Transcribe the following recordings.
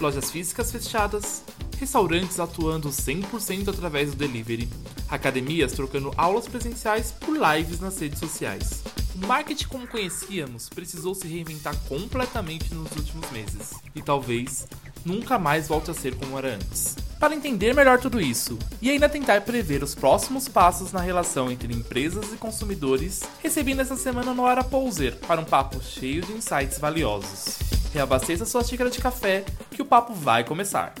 lojas físicas fechadas, restaurantes atuando 100% através do delivery, academias trocando aulas presenciais por lives nas redes sociais. O marketing como conhecíamos precisou se reinventar completamente nos últimos meses e talvez nunca mais volte a ser como era antes. Para entender melhor tudo isso e ainda tentar prever os próximos passos na relação entre empresas e consumidores, recebi nessa semana no Ara Pouser para um papo cheio de insights valiosos. Reabasteça sua xícara de café que o papo vai começar.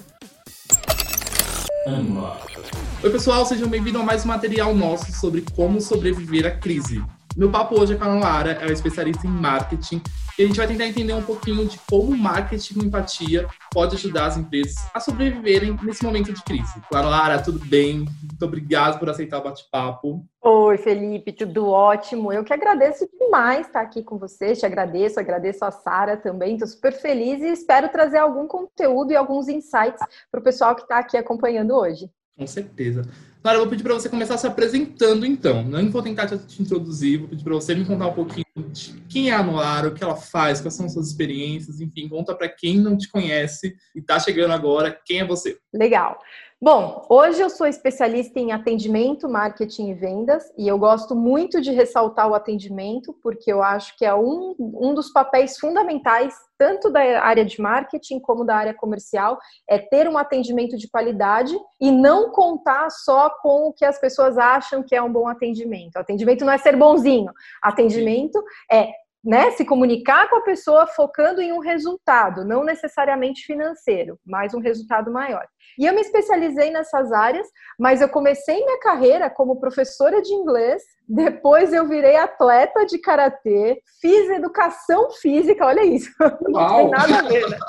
Oi pessoal, sejam bem-vindos a mais um material nosso sobre como sobreviver à crise. Meu papo hoje é com a Lara, ela é especialista em marketing e a gente vai tentar entender um pouquinho de como o marketing com empatia pode ajudar as empresas a sobreviverem nesse momento de crise. Claro, Lara, tudo bem? Muito obrigado por aceitar o bate-papo. Oi, Felipe, tudo ótimo. Eu que agradeço demais estar aqui com você, te agradeço, agradeço a Sara também, estou super feliz e espero trazer algum conteúdo e alguns insights para o pessoal que está aqui acompanhando hoje. Com certeza. Clara, eu vou pedir para você começar se apresentando, então. Não vou tentar te introduzir, vou pedir para você me contar um pouquinho de quem é a Noara, o que ela faz, quais são suas experiências, enfim, conta para quem não te conhece e está chegando agora, quem é você? Legal. Bom, hoje eu sou especialista em atendimento, marketing e vendas, e eu gosto muito de ressaltar o atendimento, porque eu acho que é um, um dos papéis fundamentais, tanto da área de marketing como da área comercial, é ter um atendimento de qualidade e não contar só com o que as pessoas acham que é um bom atendimento. Atendimento não é ser bonzinho, atendimento é né, se comunicar com a pessoa focando em um resultado, não necessariamente financeiro, mas um resultado maior. E eu me especializei nessas áreas, mas eu comecei minha carreira como professora de inglês, depois eu virei atleta de karatê, fiz educação física, olha isso, não tem nada a ver. Né?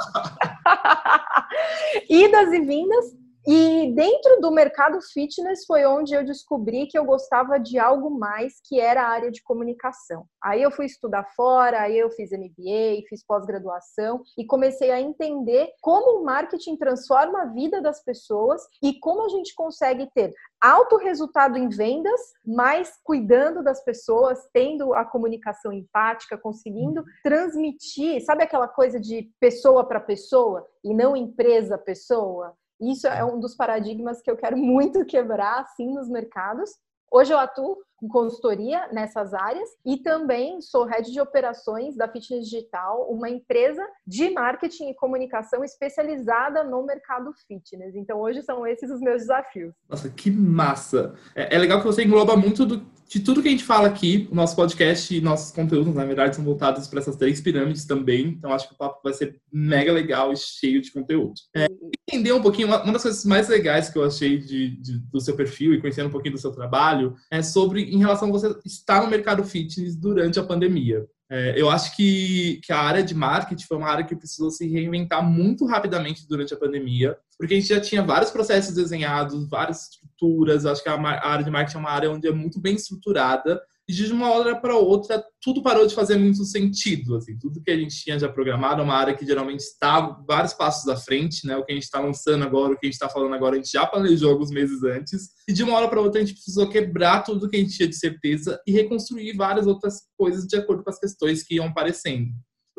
Idas e vindas, e dentro do mercado fitness foi onde eu descobri que eu gostava de algo mais, que era a área de comunicação. Aí eu fui estudar fora, aí eu fiz MBA, fiz pós-graduação e comecei a entender como o marketing transforma a vida das pessoas e como a gente consegue ter alto resultado em vendas, mas cuidando das pessoas, tendo a comunicação empática, conseguindo transmitir, sabe aquela coisa de pessoa para pessoa e não empresa pessoa? Isso é um dos paradigmas que eu quero muito quebrar, assim, nos mercados. Hoje eu atuo com consultoria nessas áreas e também sou head de operações da Fitness Digital, uma empresa de marketing e comunicação especializada no mercado fitness. Então hoje são esses os meus desafios. Nossa, que massa! É, é legal que você engloba muito do, de tudo que a gente fala aqui, o nosso podcast e nossos conteúdos, na verdade, são voltados para essas três pirâmides também. Então, acho que o papo vai ser mega legal e cheio de conteúdo. É, entender um pouquinho, uma, das coisas mais legais que eu achei de, de, do seu perfil e conhecendo um pouquinho do seu trabalho é sobre em relação a você estar no mercado fitness durante a pandemia. É, eu acho que, que a área de marketing foi uma área que precisou se reinventar muito rapidamente durante a pandemia, porque a gente já tinha vários processos desenhados, várias estruturas. Acho que a, a área de marketing é uma área onde é muito bem estruturada e de uma hora para outra tudo parou de fazer muito sentido. Assim, tudo que a gente tinha já programado é uma área que geralmente está vários passos à frente, né? O que a gente está lançando agora, o que a gente está falando agora, a gente já planejou alguns meses antes. E de uma hora para outra a gente precisou quebrar tudo que a gente tinha de certeza e reconstruir várias outras coisas de acordo com as questões que iam aparecendo.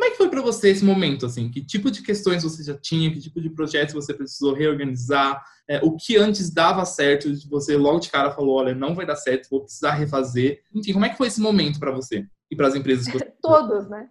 Como é que foi para você esse momento, assim? Que tipo de questões você já tinha? Que tipo de projetos você precisou reorganizar? É, o que antes dava certo, você logo de cara falou, olha, não vai dar certo, vou precisar refazer. Enfim, como é que foi esse momento para você e para as empresas? Que você... Todos, né?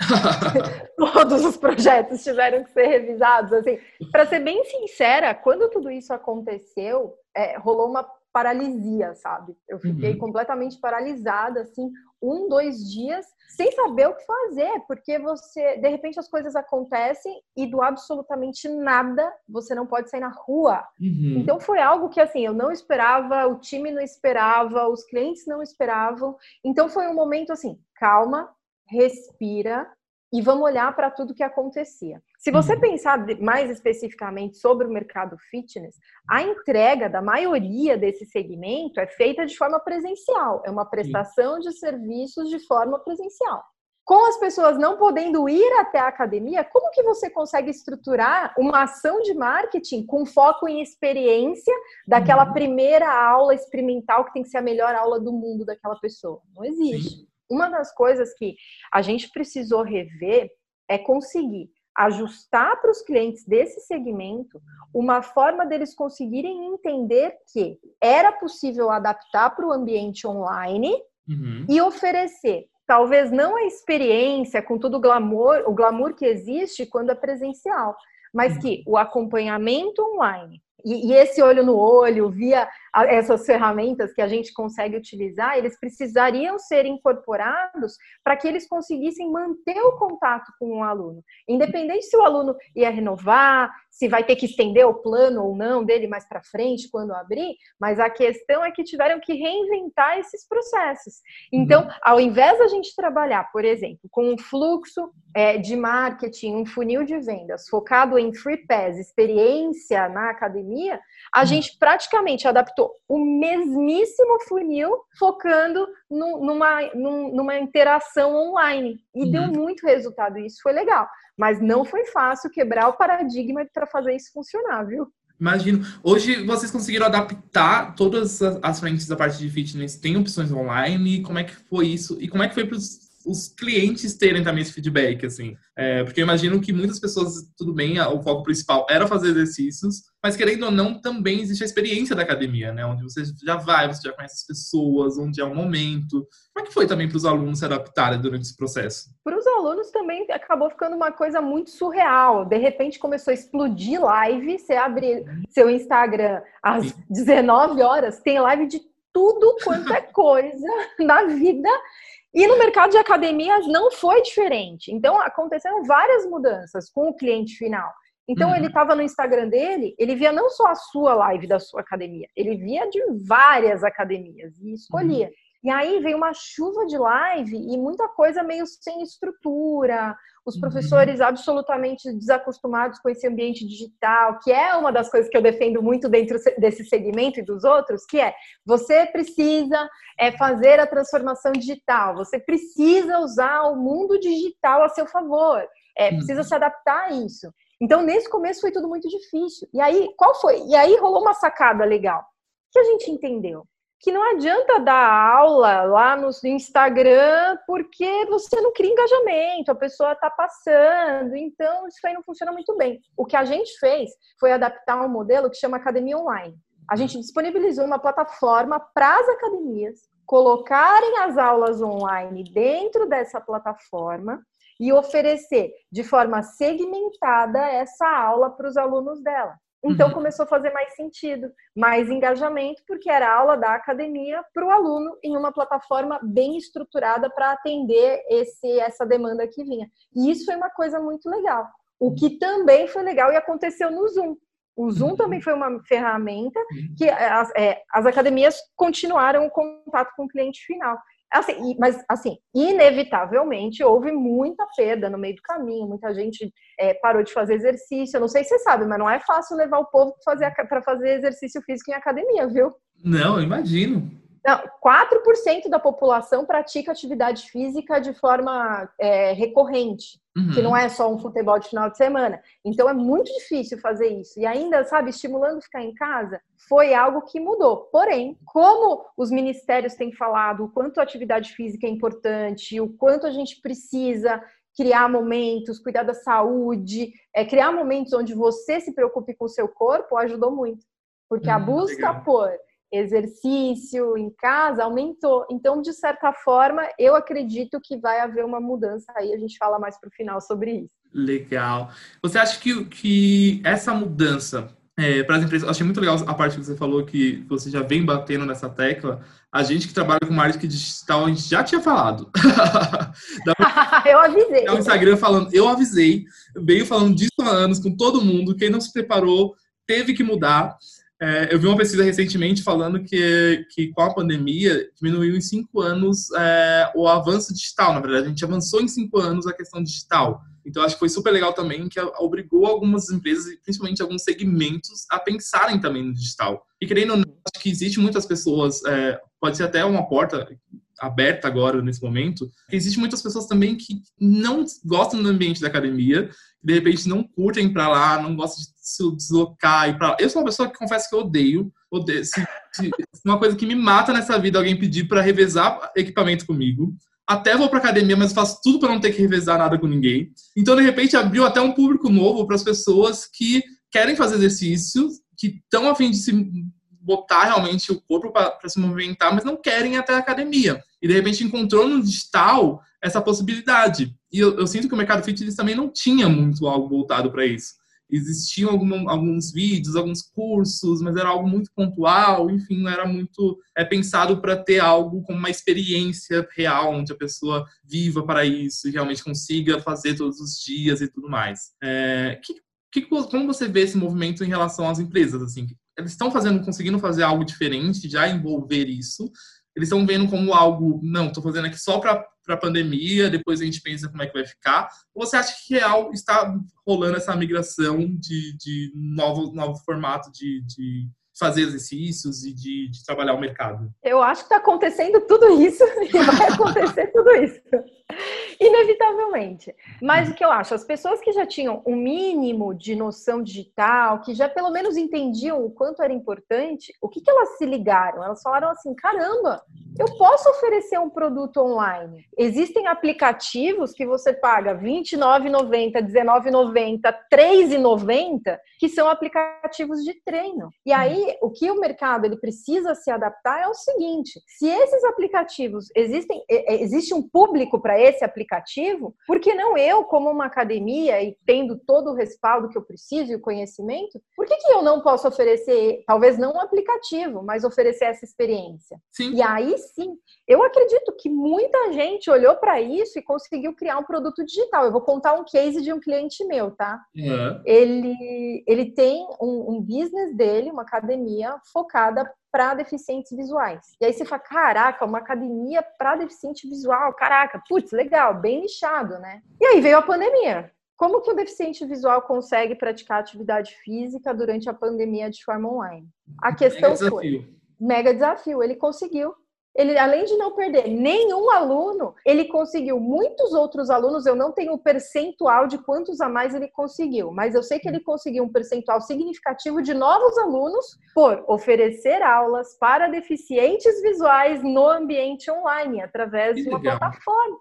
Todos os projetos tiveram que ser revisados. Assim, para ser bem sincera, quando tudo isso aconteceu, é, rolou uma paralisia, sabe? Eu fiquei uhum. completamente paralisada, assim, um, dois dias, sem saber o que fazer, porque você, de repente, as coisas acontecem e do absolutamente nada você não pode sair na rua. Uhum. Então foi algo que, assim, eu não esperava, o time não esperava, os clientes não esperavam. Então foi um momento assim, calma, respira, e vamos olhar para tudo que acontecia. Se você uhum. pensar mais especificamente sobre o mercado fitness, a entrega da maioria desse segmento é feita de forma presencial, é uma prestação de serviços de forma presencial. Com as pessoas não podendo ir até a academia, como que você consegue estruturar uma ação de marketing com foco em experiência daquela uhum. primeira aula experimental que tem que ser a melhor aula do mundo daquela pessoa? Não existe. Uma das coisas que a gente precisou rever é conseguir ajustar para os clientes desse segmento uma forma deles conseguirem entender que era possível adaptar para o ambiente online uhum. e oferecer talvez não a experiência com todo o glamour, o glamour que existe quando é presencial, mas uhum. que o acompanhamento online e, e, esse olho no olho, via essas ferramentas que a gente consegue utilizar, eles precisariam ser incorporados para que eles conseguissem manter o contato com o aluno. Independente se o aluno ia renovar, se vai ter que estender o plano ou não dele mais para frente quando abrir, mas a questão é que tiveram que reinventar esses processos. Então, uhum. ao invés da gente trabalhar, por exemplo, com um fluxo é, de marketing, um funil de vendas focado em free pass, experiência na academia, a uhum. gente praticamente adaptou o mesmíssimo funil focando no, numa, numa interação online. E uhum. deu muito resultado, e isso foi legal. Mas não foi fácil quebrar o paradigma para fazer isso funcionar, viu? Imagino. Hoje vocês conseguiram adaptar todas as frentes da parte de fitness? Tem opções online? Como é que foi isso? E como é que foi para os clientes terem também esse feedback, assim? É, porque eu imagino que muitas pessoas, tudo bem, o foco principal era fazer exercícios, mas querendo ou não, também existe a experiência da academia, né? Onde você já vai, você já conhece as pessoas, onde é o momento. Como é que foi também para os alunos se adaptarem durante esse processo? Para os alunos também acabou ficando uma coisa muito surreal. De repente começou a explodir live. Você abre seu Instagram às 19 horas, tem live de tudo quanto é coisa na vida. E no mercado de academias não foi diferente. Então, aconteceram várias mudanças com o cliente final. Então, uhum. ele estava no Instagram dele, ele via não só a sua live da sua academia, ele via de várias academias e escolhia. Uhum. E aí veio uma chuva de live e muita coisa meio sem estrutura, os uhum. professores absolutamente desacostumados com esse ambiente digital, que é uma das coisas que eu defendo muito dentro desse segmento e dos outros, que é você precisa é, fazer a transformação digital, você precisa usar o mundo digital a seu favor, é, precisa uhum. se adaptar a isso. Então, nesse começo foi tudo muito difícil. E aí, qual foi? E aí rolou uma sacada legal. que a gente entendeu? Que não adianta dar aula lá no Instagram porque você não cria engajamento, a pessoa está passando, então isso aí não funciona muito bem. O que a gente fez foi adaptar um modelo que chama Academia Online. A gente disponibilizou uma plataforma para as academias colocarem as aulas online dentro dessa plataforma e oferecer de forma segmentada essa aula para os alunos dela. Então uhum. começou a fazer mais sentido, mais engajamento, porque era aula da academia para o aluno em uma plataforma bem estruturada para atender esse, essa demanda que vinha. E isso foi uma coisa muito legal. O que também foi legal e aconteceu no Zoom. O Zoom também uhum. foi uma ferramenta uhum. que as, é, as academias continuaram o contato com o cliente final. Assim, mas, assim, inevitavelmente houve muita perda no meio do caminho, muita gente é, parou de fazer exercício. Eu não sei se você sabe, mas não é fácil levar o povo para fazer, fazer exercício físico em academia, viu? Não, imagino. Não, 4% da população pratica atividade física de forma é, recorrente, uhum. que não é só um futebol de final de semana. Então é muito difícil fazer isso. E ainda, sabe, estimulando ficar em casa, foi algo que mudou. Porém, como os ministérios têm falado o quanto a atividade física é importante, o quanto a gente precisa criar momentos, cuidar da saúde, é, criar momentos onde você se preocupe com o seu corpo, ajudou muito. Porque hum, a busca legal. por exercício em casa aumentou. Então, de certa forma, eu acredito que vai haver uma mudança aí. A gente fala mais para o final sobre isso. Legal. Você acha que, que essa mudança é, para as empresas, achei muito legal a parte que você falou que você já vem batendo nessa tecla. A gente que trabalha com marketing digital, a gente já tinha falado. eu avisei. É o Instagram falando, eu avisei, veio falando disso há anos com todo mundo. Quem não se preparou teve que mudar. É, eu vi uma pesquisa recentemente falando que, que com a pandemia diminuiu em cinco anos é, o avanço digital. Na verdade, a gente avançou em cinco anos a questão digital. Então, acho que foi super legal também que obrigou algumas empresas, principalmente alguns segmentos, a pensarem também no digital. E querendo ou não, acho que existe muitas pessoas, é, pode ser até uma porta aberta agora nesse momento, que existe muitas pessoas também que não gostam do ambiente da academia, que de repente não curtem para lá, não gostam de se deslocar e para. Eu sou uma pessoa que confesso que eu odeio, odeio se, se, uma coisa que me mata nessa vida alguém pedir para revezar equipamento comigo. até vou para academia, mas faço tudo para não ter que revezar nada com ninguém. Então, de repente, abriu até um público novo para as pessoas que querem fazer exercícios, que estão a fim de se botar realmente o corpo para se movimentar, mas não querem ir até a academia. E de repente encontrou no digital essa possibilidade. E eu, eu sinto que o mercado fitness também não tinha muito algo voltado para isso. Existiam algum, alguns vídeos, alguns cursos, mas era algo muito pontual, enfim, não era muito é, pensado para ter algo como uma experiência real, onde a pessoa viva para isso e realmente consiga fazer todos os dias e tudo mais. É, que, que, como você vê esse movimento em relação às empresas? Assim, eles estão fazendo, conseguindo fazer algo diferente, já envolver isso. Eles estão vendo como algo, não, estou fazendo aqui só para a pandemia, depois a gente pensa como é que vai ficar. Ou você acha que real está rolando essa migração de, de novo, novo formato de, de fazer exercícios e de, de trabalhar o mercado? Eu acho que está acontecendo tudo isso e vai acontecer tudo isso. Inevitavelmente. Mas o que eu acho, as pessoas que já tinham um mínimo de noção digital, que já pelo menos entendiam o quanto era importante, o que, que elas se ligaram? Elas falaram assim: caramba, eu posso oferecer um produto online. Existem aplicativos que você paga R$ 29,90, R$19,90, R$3,90, que são aplicativos de treino. E aí, o que o mercado ele precisa se adaptar é o seguinte: se esses aplicativos existem, existe um público para esse aplicativo, por que não eu, como uma academia e tendo todo o respaldo que eu preciso e o conhecimento, por que, que eu não posso oferecer, talvez não um aplicativo, mas oferecer essa experiência? Sim. E aí sim, eu acredito que muita gente olhou para isso e conseguiu criar um produto digital. Eu vou contar um case de um cliente meu, tá? Uhum. Ele, ele tem um, um business dele, uma academia focada para deficientes visuais. E aí você fala, caraca, uma academia para deficiente visual, caraca, putz, legal, bem nichado, né? E aí veio a pandemia. Como que o deficiente visual consegue praticar atividade física durante a pandemia de forma online? A questão mega foi mega desafio. Ele conseguiu ele, além de não perder nenhum aluno, ele conseguiu muitos outros alunos. Eu não tenho o percentual de quantos a mais ele conseguiu, mas eu sei que ele conseguiu um percentual significativo de novos alunos por oferecer aulas para deficientes visuais no ambiente online, através de uma plataforma.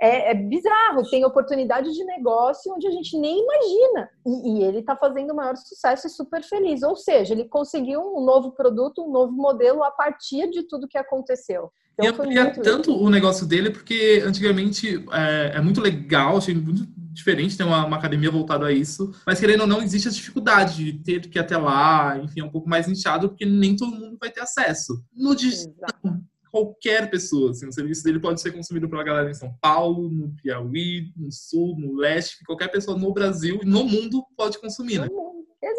É, é, bizarro, tem oportunidade de negócio onde a gente nem imagina. E, e ele está fazendo o maior sucesso e super feliz. Ou seja, ele conseguiu um novo produto, um novo modelo a partir de tudo que aconteceu. Então, e amplia tanto legal. o negócio dele, porque antigamente é, é, muito legal, achei muito diferente ter uma, uma, academia voltada a isso, mas querendo ou não, existe a dificuldade de ter que ir até lá, enfim, é um pouco mais nichado, porque nem todo mundo vai ter acesso. No digital, qualquer pessoa. Assim, o serviço dele pode ser consumido pela galera em São Paulo, no Piauí, no Sul, no Leste, qualquer pessoa no Brasil e no mundo pode consumir, né?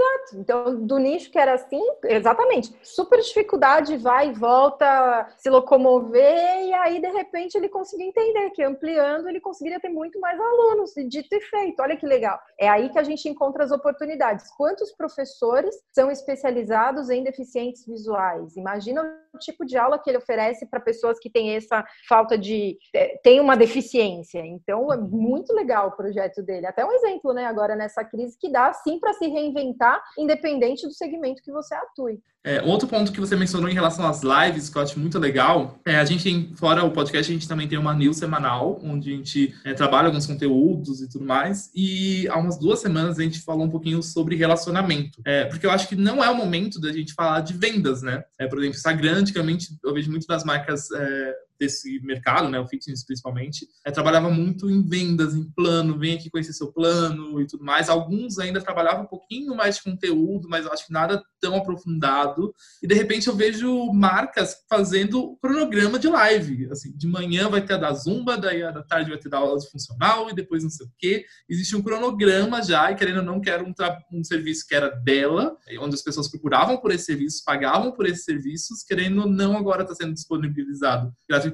Exato. Então, do nicho que era assim, exatamente. Super dificuldade, vai e volta, se locomover, e aí, de repente, ele conseguiu entender que ampliando ele conseguiria ter muito mais alunos, dito e feito. Olha que legal. É aí que a gente encontra as oportunidades. Quantos professores são especializados em deficientes visuais? Imagina o tipo de aula que ele oferece para pessoas que têm essa falta de. É, tem uma deficiência. Então, é muito legal o projeto dele. Até um exemplo, né, agora nessa crise, que dá sim para se reinventar independente do segmento que você atue. É, outro ponto que você mencionou em relação às lives, que eu acho muito legal, é a gente fora o podcast, a gente também tem uma news semanal, onde a gente é, trabalha alguns conteúdos e tudo mais. E há umas duas semanas a gente falou um pouquinho sobre relacionamento. É, porque eu acho que não é o momento da gente falar de vendas, né? É, por exemplo, Instagram, antigamente, eu vejo muito das marcas é, desse mercado, né, o fitness principalmente, é, trabalhava muito em vendas, em plano, vem aqui conhecer seu plano e tudo mais. Alguns ainda trabalhavam um pouquinho mais de conteúdo, mas acho que nada tão aprofundado. E de repente eu vejo marcas fazendo cronograma de live. Assim, de manhã vai ter a da Zumba, daí a da tarde vai ter da aula de funcional e depois não sei o quê. Existe um cronograma já, e querendo ou não, quero um, um serviço que era dela, onde as pessoas procuravam por esse serviço, pagavam por esses serviços, querendo ou não, agora está sendo disponibilizado gratuitamente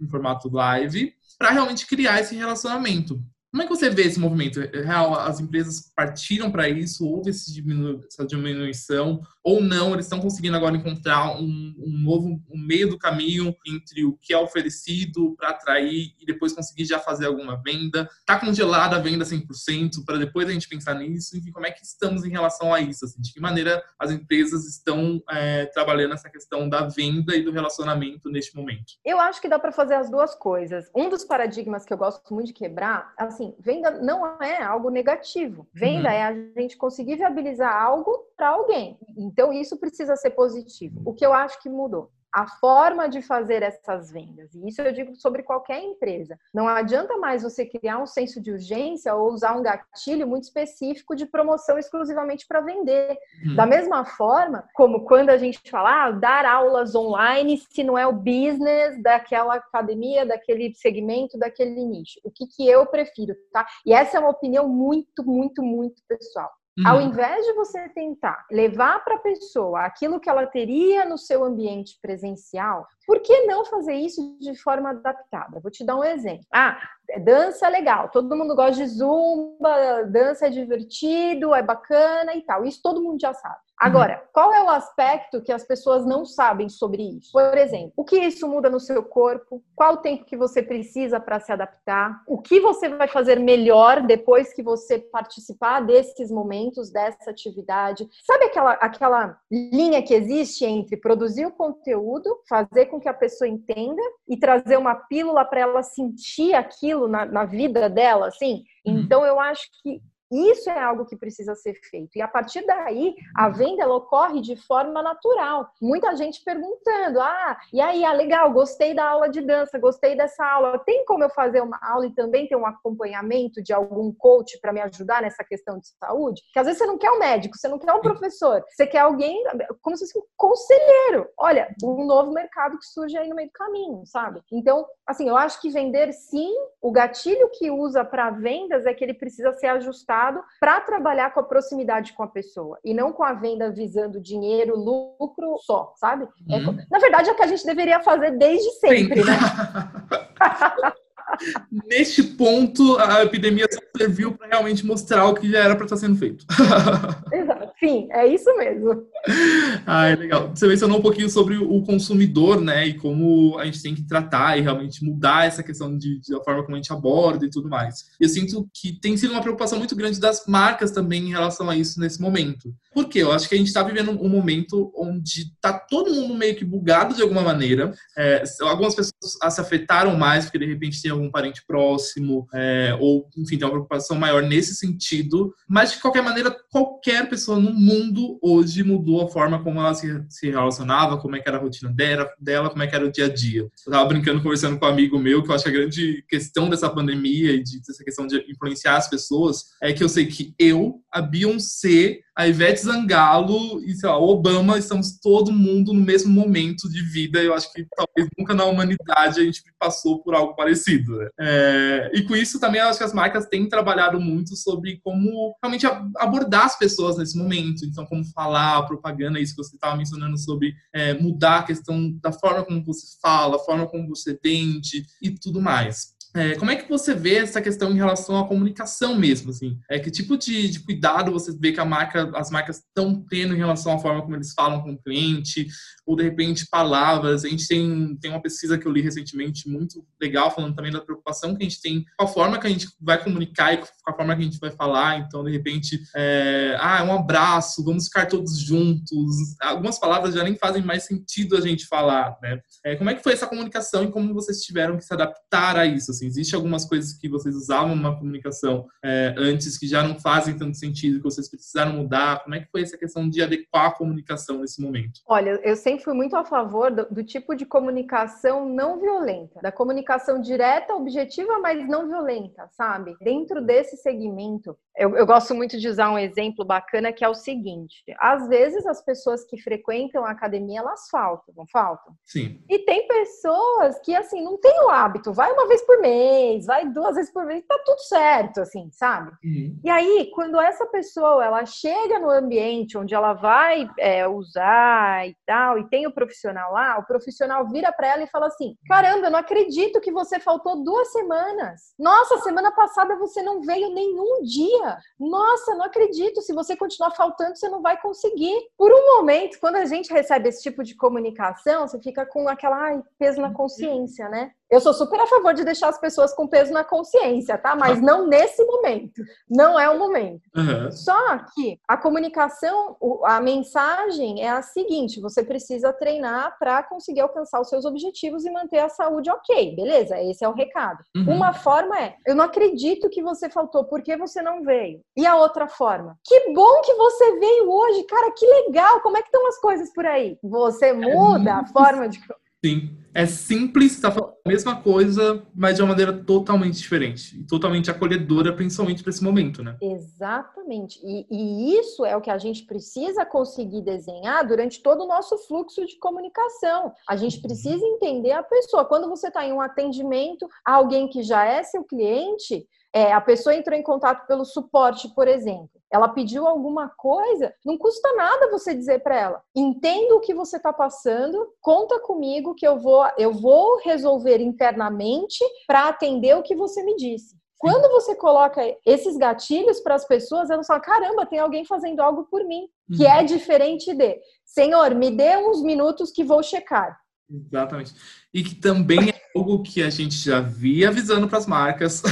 em formato live, para realmente criar esse relacionamento. Como é que você vê esse movimento? É real, as empresas partiram para isso? Houve diminu essa diminuição? Ou não? Eles estão conseguindo agora encontrar um, um novo um meio do caminho entre o que é oferecido para atrair e depois conseguir já fazer alguma venda? Está congelada a venda 100% para depois a gente pensar nisso? Enfim, como é que estamos em relação a isso? Assim, de que maneira as empresas estão é, trabalhando essa questão da venda e do relacionamento neste momento? Eu acho que dá para fazer as duas coisas. Um dos paradigmas que eu gosto muito de quebrar, assim, venda não é algo negativo. Venda uhum. é a gente conseguir viabilizar algo para alguém. Então isso precisa ser positivo. O que eu acho que mudou a forma de fazer essas vendas. E isso eu digo sobre qualquer empresa. Não adianta mais você criar um senso de urgência ou usar um gatilho muito específico de promoção exclusivamente para vender. Hum. Da mesma forma, como quando a gente fala ah, dar aulas online se não é o business daquela academia, daquele segmento, daquele nicho. O que, que eu prefiro, tá? E essa é uma opinião muito, muito, muito pessoal. Uhum. Ao invés de você tentar levar para a pessoa aquilo que ela teria no seu ambiente presencial, por que não fazer isso de forma adaptada? Vou te dar um exemplo. Ah, dança é legal, todo mundo gosta de zumba, dança é divertido, é bacana e tal. Isso todo mundo já sabe. Agora, uhum. qual é o aspecto que as pessoas não sabem sobre isso? Por exemplo, o que isso muda no seu corpo? Qual o tempo que você precisa para se adaptar? O que você vai fazer melhor depois que você participar desses momentos, dessa atividade? Sabe aquela, aquela linha que existe entre produzir o conteúdo, fazer com que a pessoa entenda e trazer uma pílula para ela sentir aquilo na, na vida dela, assim? Uhum. Então, eu acho que isso é algo que precisa ser feito. E a partir daí, a venda ela ocorre de forma natural. Muita gente perguntando: ah, e aí, ah, legal, gostei da aula de dança, gostei dessa aula. Tem como eu fazer uma aula e também ter um acompanhamento de algum coach para me ajudar nessa questão de saúde? Que às vezes você não quer um médico, você não quer um professor, você quer alguém como se fosse um conselheiro. Olha, um novo mercado que surge aí no meio do caminho, sabe? Então, assim, eu acho que vender sim, o gatilho que usa para vendas é que ele precisa ser ajustado para trabalhar com a proximidade com a pessoa e não com a venda visando dinheiro, lucro só, sabe? É, uhum. na verdade, é o que a gente deveria fazer desde sempre, Sim. né? Neste ponto, a epidemia só serviu para realmente mostrar o que já era para estar sendo feito. Exato. Sim, é isso mesmo. Ah, é legal. Você mencionou um pouquinho sobre o consumidor, né? E como a gente tem que tratar e realmente mudar essa questão de, de, da forma como a gente aborda e tudo mais. Eu sinto que tem sido uma preocupação muito grande das marcas também em relação a isso nesse momento. Por quê? Eu acho que a gente está vivendo um momento onde está todo mundo meio que bugado de alguma maneira. É, algumas pessoas se afetaram mais porque de repente tem algum parente próximo, é, ou enfim, tem uma preocupação maior nesse sentido. Mas de qualquer maneira, qualquer pessoa no mundo hoje mudou a forma como ela se, se relacionava, como é que era a rotina dela, dela, como é que era o dia a dia. Eu estava brincando, conversando com um amigo meu, que eu acho que a grande questão dessa pandemia e de, dessa questão de influenciar as pessoas é que eu sei que eu, a Beyoncé, a Ivete Zangalo e, sei lá, o Obama, estamos todo mundo no mesmo momento de vida. Eu acho que talvez nunca na humanidade a gente passou por algo parecido. Né? É, e com isso também acho que as marcas têm trabalhado muito sobre como realmente abordar as pessoas nesse momento. Então, como falar, propaganda, isso que você estava mencionando sobre é, mudar a questão da forma como você fala, a forma como você vende e tudo mais. É, como é que você vê essa questão em relação à comunicação mesmo, assim? É, que tipo de, de cuidado você vê que marca, as marcas estão tendo em relação à forma como eles falam com o cliente, ou de repente palavras? A gente tem, tem uma pesquisa que eu li recentemente muito legal, falando também da preocupação que a gente tem com a forma que a gente vai comunicar e com a forma que a gente vai falar. Então, de repente, é, ah, um abraço, vamos ficar todos juntos. Algumas palavras já nem fazem mais sentido a gente falar, né? É, como é que foi essa comunicação e como vocês tiveram que se adaptar a isso? Assim? Assim, existe algumas coisas que vocês usavam na comunicação é, antes que já não fazem tanto sentido, que vocês precisaram mudar? Como é que foi essa questão de adequar a comunicação nesse momento? Olha, eu sempre fui muito a favor do, do tipo de comunicação não violenta, da comunicação direta, objetiva, mas não violenta, sabe? Dentro desse segmento, Eu, eu, gosto muito de usar um exemplo bacana que é o seguinte: às vezes as pessoas que frequentam a academia elas faltam, não faltam? Sim. E tem pessoas que assim não tem o hábito, vai uma vez por mês, vai duas vezes por mês, tá tudo certo, assim, sabe? Uhum. E aí, quando essa pessoa ela chega no ambiente onde ela vai é, usar e tal, e tem o profissional lá, o profissional vira para ela e fala assim: caramba, eu não acredito que você faltou duas semanas. Nossa, semana passada você não veio nenhum dia Nossa, não acredito. Se você continuar faltando, você não vai conseguir. Por um momento, quando a gente recebe esse tipo de comunicação, você fica com aquela ai, peso na consciência, né? Eu sou super a favor de deixar as pessoas com peso na consciência, tá? Mas não nesse momento. Não é o momento. Uhum. Só que a comunicação, a mensagem é a seguinte: você precisa treinar para conseguir alcançar os seus objetivos e manter a saúde ok, beleza? Esse é o recado. Uhum. Uma forma é: eu não acredito que você faltou, por que você não veio? E a outra forma: que bom que você veio hoje, cara, que legal, como é que estão as coisas por aí? Você muda a forma de. Sim. É simples, tá falando a mesma coisa, mas de uma maneira totalmente diferente. E totalmente acolhedora, principalmente para esse momento, né? Exatamente. E, e, isso é o que a gente precisa conseguir desenhar durante todo o nosso fluxo de comunicação. A gente precisa entender a pessoa. Quando você está em um atendimento a alguém que já é seu cliente, é, a pessoa entrou em contato pelo suporte, por exemplo ela pediu alguma coisa, não custa nada você dizer para ela: entendo o que você está passando, conta comigo que eu vou, eu vou resolver internamente para atender o que você me disse. Quando você coloca esses gatilhos para as pessoas, elas falam: caramba, tem alguém fazendo algo por mim, que é uhum. diferente de Senhor, me dê uns minutos que vou checar. Exatamente. E que também é algo que a gente já via avisando para as marcas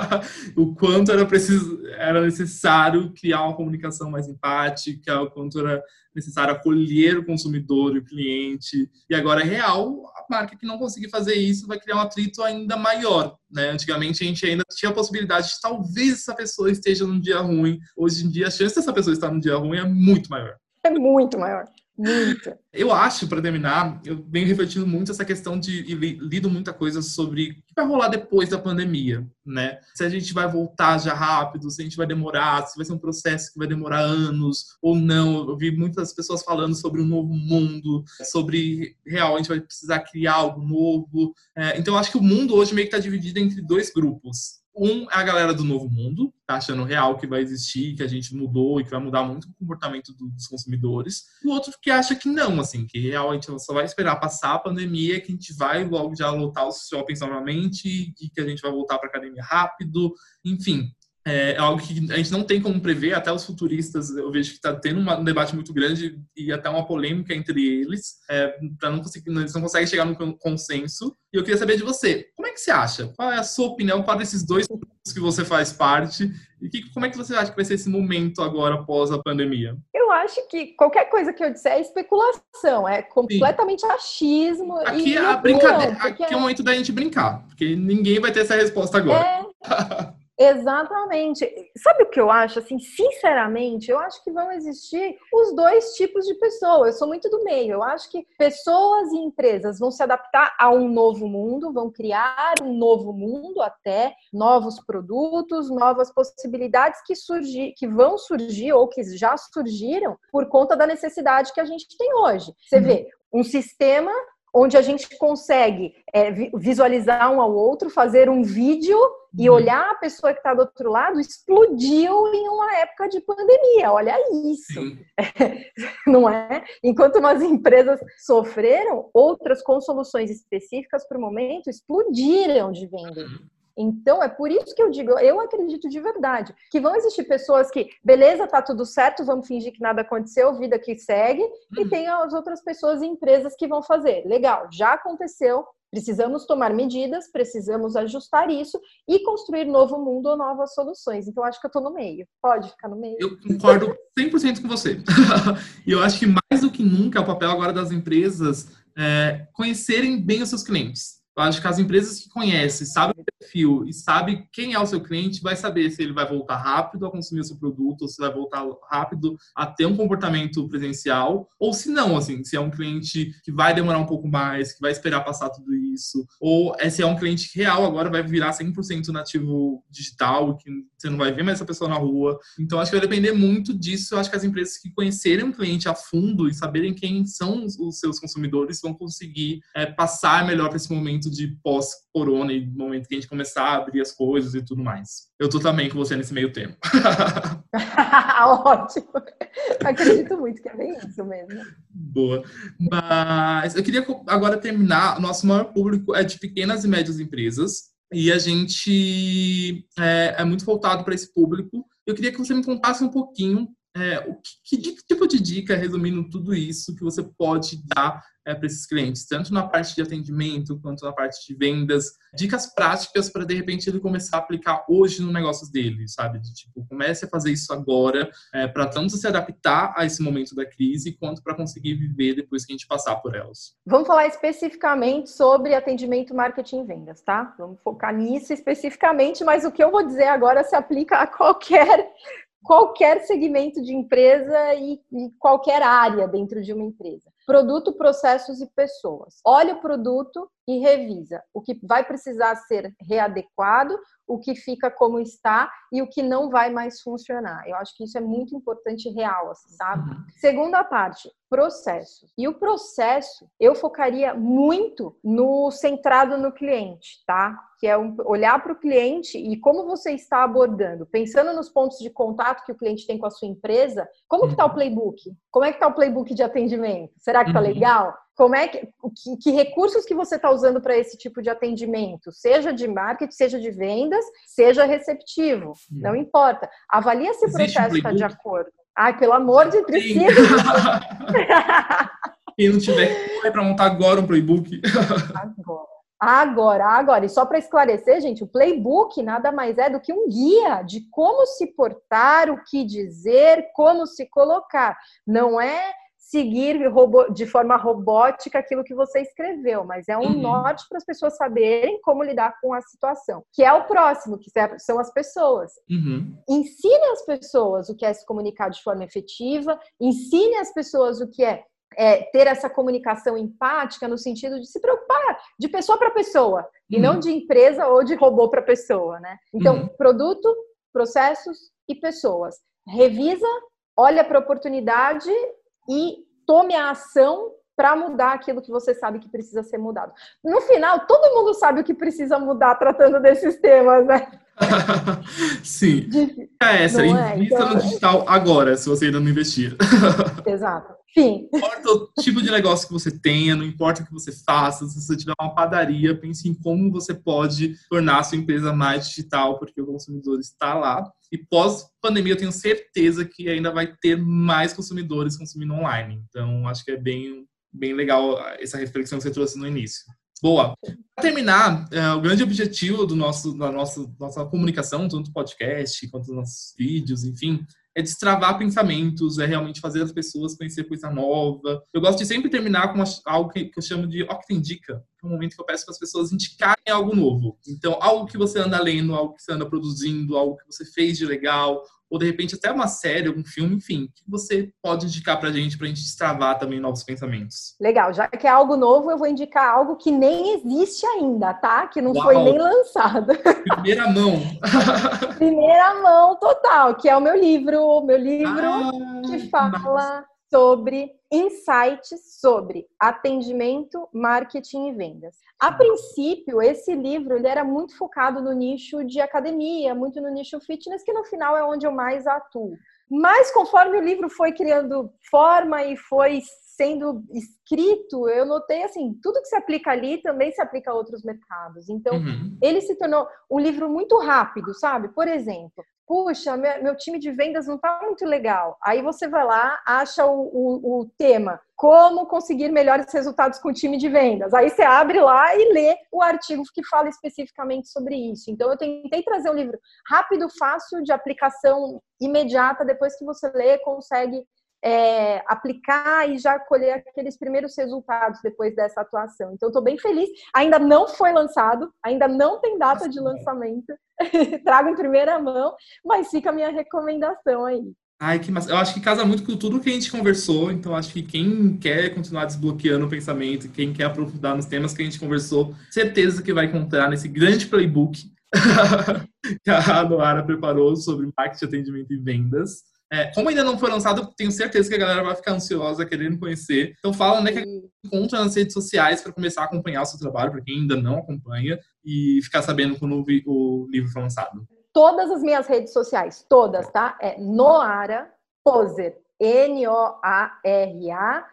o quanto era preciso, era necessário criar uma comunicação mais empática, o quanto era necessário acolher o consumidor e o cliente. E agora é real, a marca que não conseguir fazer isso vai criar um atrito ainda maior. Né? Antigamente a gente ainda tinha a possibilidade de talvez essa pessoa esteja num dia ruim. Hoje em dia a chance dessa pessoa estar num dia ruim é muito maior. É muito maior. Muito. Eu acho, para terminar, eu venho refletindo muito essa questão de e lido muita coisa sobre o que vai rolar depois da pandemia, né? Se a gente vai voltar já rápido, se a gente vai demorar, se vai ser um processo que vai demorar anos ou não. Eu vi muitas pessoas falando sobre um novo mundo, sobre real, a gente vai precisar criar algo novo. É, então, eu acho que o mundo hoje meio que está dividido entre dois grupos. Um é a galera do novo mundo, tá achando real que vai existir, que a gente mudou e que vai mudar muito o comportamento dos consumidores. O outro que acha que não, assim, que real a gente só vai esperar passar a pandemia, que a gente vai logo já lotar os shoppings novamente e que a gente vai voltar para academia rápido. Enfim, é, é algo que a gente não tem como prever, até os futuristas, eu vejo que está tendo um debate muito grande e até uma polêmica entre eles, é, para não conseguir, eles não conseguem chegar num consenso. E eu queria saber de você, como é que você acha? Qual é a sua opinião? Qual desses dois grupos que você faz parte? E que, como é que você acha que vai ser esse momento agora após a pandemia? Eu acho que qualquer coisa que eu disser é especulação, é completamente Sim. achismo. Aqui, é, a brincadeira, aqui é o momento da gente brincar, porque ninguém vai ter essa resposta agora. É... Exatamente. Sabe o que eu acho? Assim, sinceramente, eu acho que vão existir os dois tipos de pessoas. Eu sou muito do meio. Eu acho que pessoas e empresas vão se adaptar a um novo mundo, vão criar um novo mundo até novos produtos, novas possibilidades que surgir, que vão surgir ou que já surgiram por conta da necessidade que a gente tem hoje. Você uhum. vê um sistema onde a gente consegue é, visualizar um ao outro, fazer um vídeo e uhum. olhar a pessoa que está do outro lado, explodiu em uma época de pandemia. Olha isso, não é? Enquanto umas empresas sofreram, outras com soluções específicas para o momento explodiram de venda. Então, é por isso que eu digo, eu acredito de verdade, que vão existir pessoas que, beleza, tá tudo certo, vamos fingir que nada aconteceu, vida que segue, e uhum. tem as outras pessoas e empresas que vão fazer. Legal, já aconteceu, Precisamos tomar medidas, precisamos ajustar isso e construir novo mundo ou novas soluções. Então, acho que eu estou no meio. Pode ficar no meio. Eu concordo 100% com você. e eu acho que mais do que nunca é o papel agora das empresas é, conhecerem bem os seus clientes Eu acho que as empresas que conhecem, sabem o perfil e sabem quem é o seu cliente, vai saber se ele vai voltar rápido a consumir o seu produto, ou se vai voltar rápido a ter um comportamento presencial, ou se não, assim, se é um cliente que vai demorar um pouco mais, que vai esperar passar tudo isso, ou é se é um cliente real agora vai virar 100% nativo digital, que você não vai ver mais essa pessoa na rua. Então, acho que vai depender muito disso. Eu acho que as empresas que conhecerem um cliente a fundo e saberem quem são os seus consumidores vão conseguir é, passar melhor para esse momento de pós-corona e momento que a gente começar a abrir as coisas e tudo mais. Eu tô também com você nesse meio tempo. Ótimo. Acredito muito que é bem isso mesmo. Boa. Mas eu queria agora terminar. Nosso maior público é de pequenas e médias empresas. E a gente é, é muito voltado para esse público. Eu queria que você me contasse um pouquinho é, o que, que, tipo de dica, resumindo tudo isso, que você pode dar é, para esses clientes, tanto na parte de atendimento quanto na parte de vendas, dicas práticas para de repente ele começar a aplicar hoje no negócio dele, sabe? De tipo, comece a fazer isso agora, é, para tanto se adaptar a esse momento da crise, quanto para conseguir viver depois que a gente passar por elas. Vamos falar especificamente sobre atendimento, marketing e vendas, tá? Vamos focar nisso especificamente, mas o que eu vou dizer agora se aplica a qualquer qualquer segmento de empresa e, e, qualquer área dentro de uma empresa. Produto, processos e pessoas. Olha o produto e revisa o que vai precisar ser readequado, o que fica como está e o que não vai mais funcionar. Eu acho que isso é muito importante real, assim, sabe? Uhum. Segunda parte, processos. E o processo, eu focaria muito no centrado no cliente, tá? Que é um, olhar para o cliente e como você está abordando, pensando nos pontos de contato que o cliente tem com a sua empresa, como que está o uhum. playbook? Como é que está o playbook de atendimento? Será que está uhum. legal? Como é que, que, que recursos que você está usando para esse tipo de atendimento, seja de marketing, seja de vendas, seja receptivo, hum. não importa. Avalia se o processo está de acordo. Ai, pelo amor de Deus, Quem não tiver corre para montar agora um playbook. agora. Agora, agora, e só para esclarecer, gente, o playbook nada mais é do que um guia de como se portar, o que dizer, como se colocar. Não é seguir de forma robótica aquilo que você escreveu, mas é um uhum. norte para as pessoas saberem como lidar com a situação, que é o próximo, que são as pessoas. Uhum. Ensine as pessoas o que é se comunicar de forma efetiva, ensine as pessoas o que é, é ter essa comunicação empática no sentido de se preocupar de pessoa para pessoa uhum. e não de empresa ou de robô para pessoa, né? Então, uhum. produto, processos e pessoas. Revisa, olha para a oportunidade e tome a ação para mudar aquilo que você sabe que precisa ser mudado. No final, todo mundo sabe o que precisa mudar tratando desses temas, né? Sim. É essa, não é? invista então... no digital agora, se você ainda não investir. Exato. Sim. Não importa o tipo de negócio que você tenha, não importa o que você faça, se você tiver uma padaria, pense em como você pode tornar a sua empresa mais digital, porque o consumidor está lá. E pós-pandemia, eu tenho certeza que ainda vai ter mais consumidores consumindo online. Então, acho que é bem, bem legal essa reflexão que você trouxe no início. Boa. Para terminar, é, o grande objetivo do nosso, da nossa, nossa comunicação, tanto podcast quanto dos nossos vídeos, enfim, é destravar pensamentos, é realmente fazer as pessoas conhecer coisa nova. Eu gosto de sempre terminar com algo que, eu chamo de o que indica, que é um momento que eu peço para as pessoas indicarem algo novo. Então, algo que você anda lendo, algo que você anda produzindo, algo que você fez de legal, ou de repente até uma série, um filme, enfim, que você pode indicar pra gente, pra gente destravar também novos pensamentos. Legal, já que é algo novo, eu vou indicar algo que nem existe ainda, tá? Que não Uau. foi nem lançado. Primeira mão. Primeira mão total, que é o meu livro, meu livro ah, que fala sobre insights sobre atendimento, marketing e vendas. A princípio, esse livro ele era muito focado no nicho de academia, muito no nicho fitness, que no final é onde eu mais atuo. Mas conforme o livro foi criando forma e foi sendo escrito, eu notei assim, tudo que se aplica ali também se aplica a outros mercados. Então, uhum. ele se tornou um livro muito rápido, sabe? Por exemplo, puxa, meu time de vendas não está muito legal. Aí você vai lá, acha o, o, o, tema, como conseguir melhores resultados com o time de vendas. Aí você abre lá e lê o artigo que fala especificamente sobre isso. Então, eu tentei trazer um livro rápido, fácil, de aplicação imediata, depois que você lê, consegue é, aplicar e já colher aqueles primeiros resultados depois dessa atuação. Então, estou bem feliz. Ainda não foi lançado, ainda não tem data de lançamento. Trago em primeira mão, mas fica a minha recomendação aí. Ai, que massa. Eu acho que casa muito com tudo que a gente conversou, então acho que quem quer continuar desbloqueando o pensamento, quem quer aprofundar nos temas que a gente conversou, certeza que vai encontrar nesse grande playbook que a Noara preparou sobre marketing, atendimento e vendas. É, como ainda não foi lançado, tenho certeza que a galera vai ficar ansiosa querendo conhecer. Então fala onde é que encontra nas redes sociais para começar a acompanhar o seu trabalho, para quem ainda não acompanha, e ficar sabendo quando o livro foi lançado todas as minhas redes sociais, todas, tá? É Noara Poser, N-O-A-R-A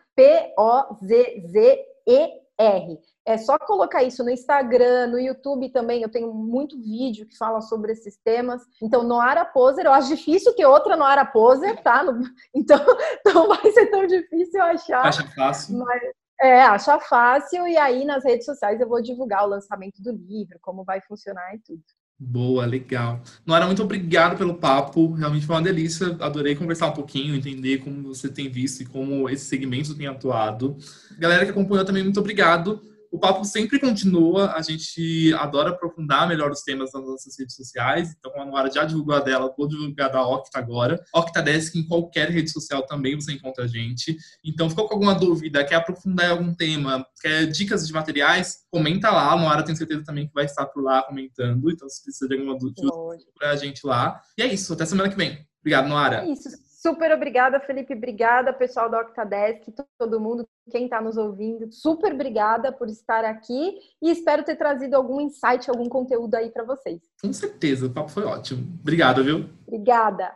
P-O-Z-Z-E-R. É só colocar isso no Instagram, no YouTube também. Eu tenho muito vídeo que fala sobre esses temas. Então, Noara Poser, eu acho difícil ter outra Noara Poser, tá? Então, não vai ser tão difícil achar. Acha fácil. Mas, é, acha fácil. E aí, nas redes sociais, eu vou divulgar o lançamento do livro, como vai funcionar e tudo. Boa, legal. Nora, muito obrigado pelo papo. Realmente foi uma delícia. Adorei conversar um pouquinho, entender como você tem visto e como esse segmento tem atuado. Galera que acompanhou também, muito obrigado. O papo sempre continua, a gente adora aprofundar melhor os temas nas nossas redes sociais, então a Noara já divulgou a dela, vou divulgar da Octa agora. Octadesk em qualquer rede social também você encontra a gente. Então, ficou com alguma dúvida, quer aprofundar em algum tema, quer dicas de materiais, comenta lá, a Noara tem certeza também que vai estar por lá comentando, então se precisa de alguma dúvida, para a gente lá. E é isso, até semana que vem. Obrigado, Noara. É isso. Super obrigada, Felipe. Obrigada, pessoal da Octadesk, todo mundo, quem está nos ouvindo. Super obrigada por estar aqui e espero ter trazido algum insight, algum conteúdo aí para vocês. Com certeza, o papo foi ótimo. Obrigado, viu? Obrigada.